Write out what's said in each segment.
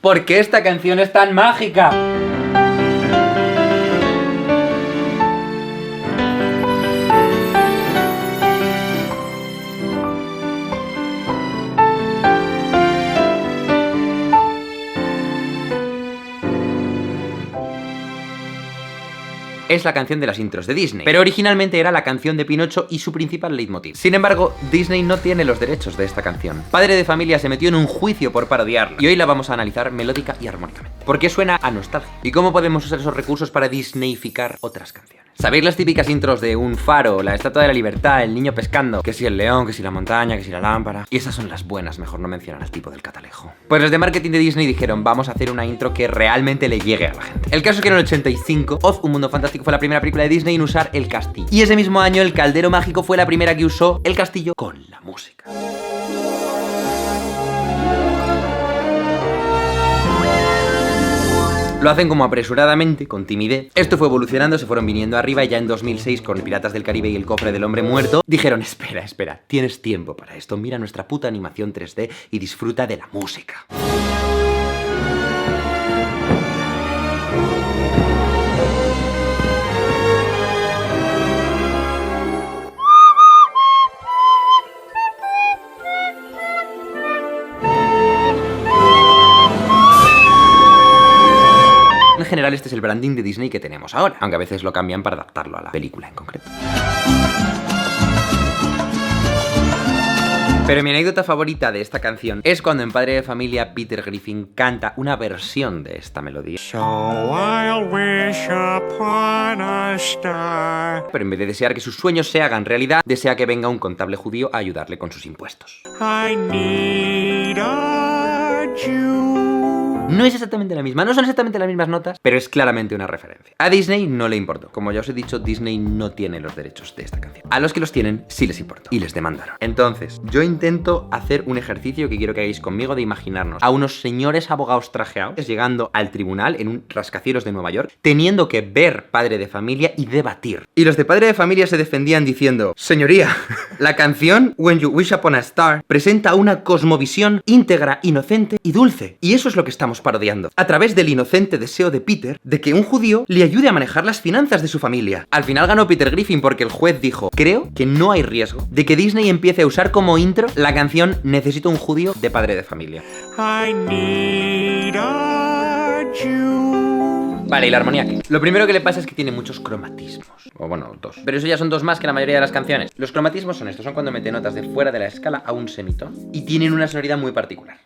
¿Por qué esta canción es tan mágica? Es la canción de las intros de Disney, pero originalmente era la canción de Pinocho y su principal leitmotiv. Sin embargo, Disney no tiene los derechos de esta canción. Padre de Familia se metió en un juicio por parodiarla y hoy la vamos a analizar melódica y armónicamente. ¿Por qué suena a nostalgia? ¿Y cómo podemos usar esos recursos para Disneyficar otras canciones? ¿Sabéis las típicas intros de un faro, la estatua de la libertad, el niño pescando? Que si el león, que si la montaña, que si la lámpara. Y esas son las buenas, mejor no mencionar al tipo del catalejo. Pues los de marketing de Disney dijeron, vamos a hacer una intro que realmente le llegue a la gente. El caso es que en el 85, Oz, Un Mundo Fantástico fue la primera película de Disney en usar el castillo. Y ese mismo año, El Caldero Mágico fue la primera que usó el castillo con la música. Lo hacen como apresuradamente, con timidez. Esto fue evolucionando, se fueron viniendo arriba y ya en 2006 con Piratas del Caribe y el cofre del hombre muerto, dijeron, espera, espera, tienes tiempo para esto, mira nuestra puta animación 3D y disfruta de la música. General este es el branding de Disney que tenemos ahora, aunque a veces lo cambian para adaptarlo a la película en concreto. Pero mi anécdota favorita de esta canción es cuando en Padre de Familia Peter Griffin canta una versión de esta melodía. Pero en vez de desear que sus sueños se hagan realidad, desea que venga un contable judío a ayudarle con sus impuestos. No es exactamente la misma, no son exactamente las mismas notas, pero es claramente una referencia. A Disney no le importó. Como ya os he dicho, Disney no tiene los derechos de esta canción. A los que los tienen, sí les importó. Y les demandaron. Entonces, yo intento hacer un ejercicio que quiero que hagáis conmigo de imaginarnos a unos señores abogados trajeados llegando al tribunal en un rascacielos de Nueva York, teniendo que ver padre de familia y debatir. Y los de padre de familia se defendían diciendo, señoría, la canción When You Wish Upon a Star presenta una cosmovisión íntegra, inocente y dulce. Y eso es lo que estamos parodiando, a través del inocente deseo de Peter de que un judío le ayude a manejar las finanzas de su familia. Al final ganó Peter Griffin porque el juez dijo, creo que no hay riesgo de que Disney empiece a usar como intro la canción Necesito un judío de padre de familia. Vale, y la armonía aquí. Lo primero que le pasa es que tiene muchos cromatismos. O bueno, dos. Pero eso ya son dos más que la mayoría de las canciones. Los cromatismos son estos, son cuando mete notas de fuera de la escala a un semitono. Y tienen una sonoridad muy particular.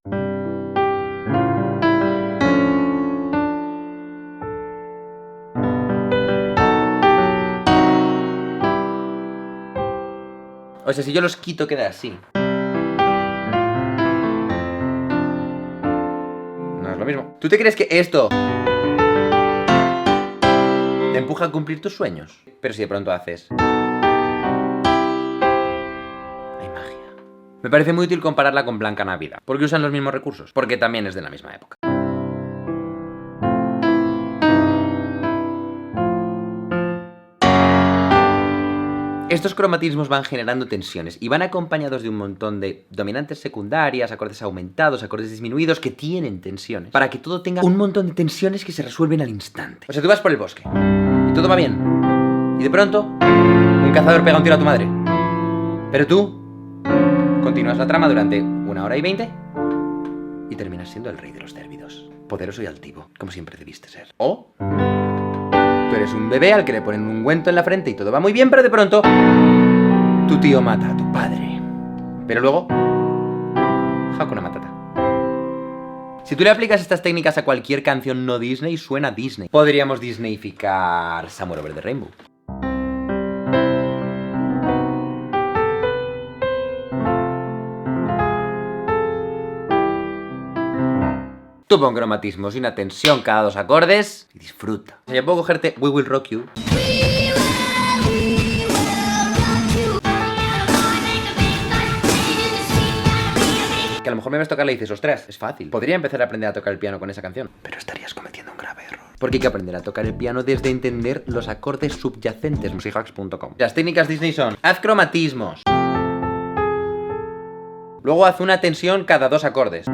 O sea, si yo los quito queda así. No es lo mismo. ¿Tú te crees que esto te empuja a cumplir tus sueños? Pero si de pronto haces... Hay magia. Me parece muy útil compararla con Blanca Navidad, porque usan los mismos recursos, porque también es de la misma época. Estos cromatismos van generando tensiones y van acompañados de un montón de dominantes secundarias, acordes aumentados, acordes disminuidos que tienen tensiones, para que todo tenga un montón de tensiones que se resuelven al instante. O sea, tú vas por el bosque y todo va bien. Y de pronto, un cazador pega un tiro a tu madre. Pero tú continúas la trama durante una hora y veinte y terminas siendo el rey de los términos. Poderoso y altivo, como siempre debiste ser. O Tú eres un bebé al que le ponen un ungüento en la frente y todo va muy bien, pero de pronto tu tío mata a tu padre. Pero luego, Hakuna Matata. Si tú le aplicas estas técnicas a cualquier canción no Disney, suena Disney. Podríamos Disneyficar Somewhere Over the Rainbow. Tú pon cromatismos y una tensión cada dos acordes y disfruta. O sea, yo puedo cogerte We Will Rock You. Que a lo mejor me ves tocar y dices, ostras, es fácil. Podría empezar a aprender a tocar el piano con esa canción, pero estarías cometiendo un grave error. Porque hay que aprender a tocar el piano desde entender los acordes subyacentes, musichacks.com. Las técnicas Disney son, haz cromatismos. Luego haz una tensión cada dos acordes.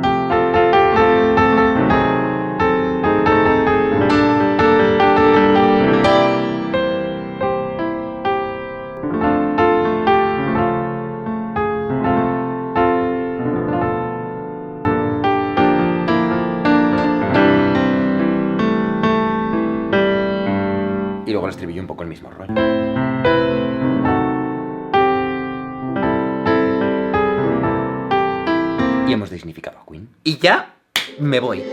Mismo rollo. Y hemos dignificado a Queen. Y ya me voy.